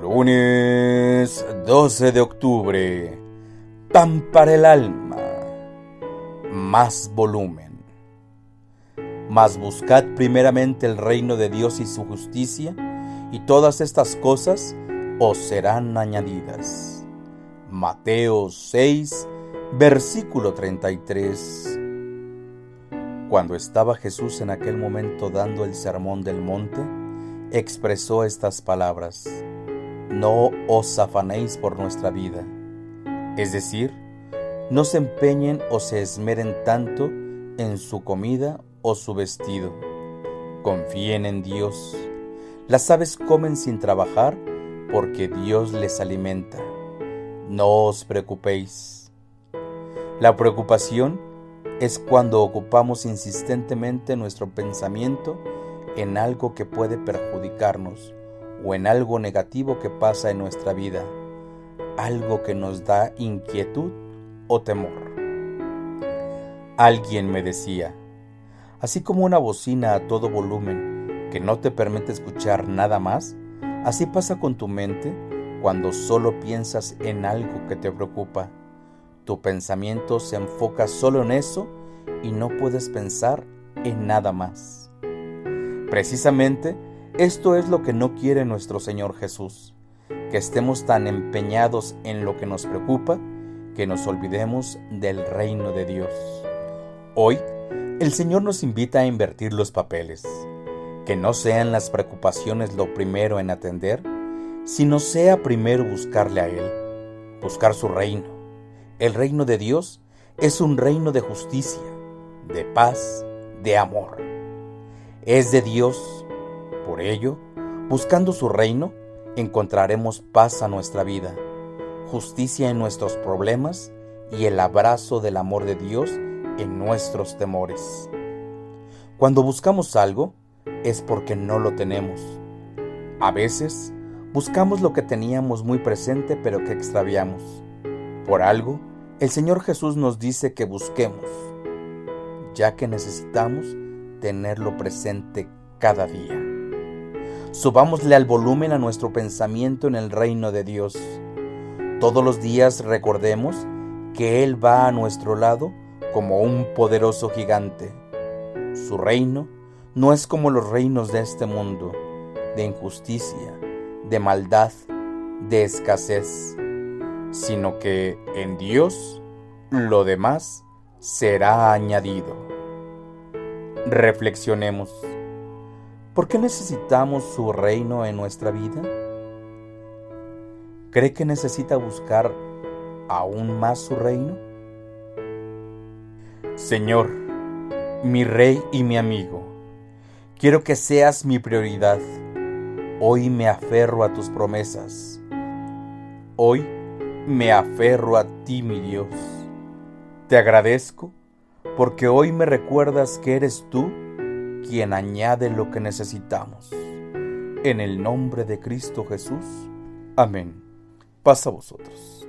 Lunes 12 de octubre. Pan para el alma. Más volumen. Mas buscad primeramente el reino de Dios y su justicia, y todas estas cosas os serán añadidas. Mateo 6, versículo 33. Cuando estaba Jesús en aquel momento dando el sermón del monte, expresó estas palabras no os afanéis por nuestra vida. Es decir, no se empeñen o se esmeren tanto en su comida o su vestido. Confíen en Dios. Las aves comen sin trabajar porque Dios les alimenta. No os preocupéis. La preocupación es cuando ocupamos insistentemente nuestro pensamiento en algo que puede perjudicarnos o en algo negativo que pasa en nuestra vida, algo que nos da inquietud o temor. Alguien me decía, así como una bocina a todo volumen que no te permite escuchar nada más, así pasa con tu mente cuando solo piensas en algo que te preocupa. Tu pensamiento se enfoca solo en eso y no puedes pensar en nada más. Precisamente, esto es lo que no quiere nuestro Señor Jesús, que estemos tan empeñados en lo que nos preocupa que nos olvidemos del reino de Dios. Hoy, el Señor nos invita a invertir los papeles, que no sean las preocupaciones lo primero en atender, sino sea primero buscarle a Él, buscar su reino. El reino de Dios es un reino de justicia, de paz, de amor. Es de Dios por ello, buscando su reino, encontraremos paz a nuestra vida, justicia en nuestros problemas y el abrazo del amor de Dios en nuestros temores. Cuando buscamos algo, es porque no lo tenemos. A veces, buscamos lo que teníamos muy presente pero que extraviamos. Por algo, el Señor Jesús nos dice que busquemos, ya que necesitamos tenerlo presente cada día. Subámosle al volumen a nuestro pensamiento en el reino de Dios. Todos los días recordemos que Él va a nuestro lado como un poderoso gigante. Su reino no es como los reinos de este mundo, de injusticia, de maldad, de escasez, sino que en Dios lo demás será añadido. Reflexionemos. ¿Por qué necesitamos su reino en nuestra vida? ¿Cree que necesita buscar aún más su reino? Señor, mi Rey y mi amigo, quiero que seas mi prioridad. Hoy me aferro a tus promesas. Hoy me aferro a ti, mi Dios. Te agradezco porque hoy me recuerdas que eres tú quien añade lo que necesitamos. En el nombre de Cristo Jesús. Amén. Pasa a vosotros.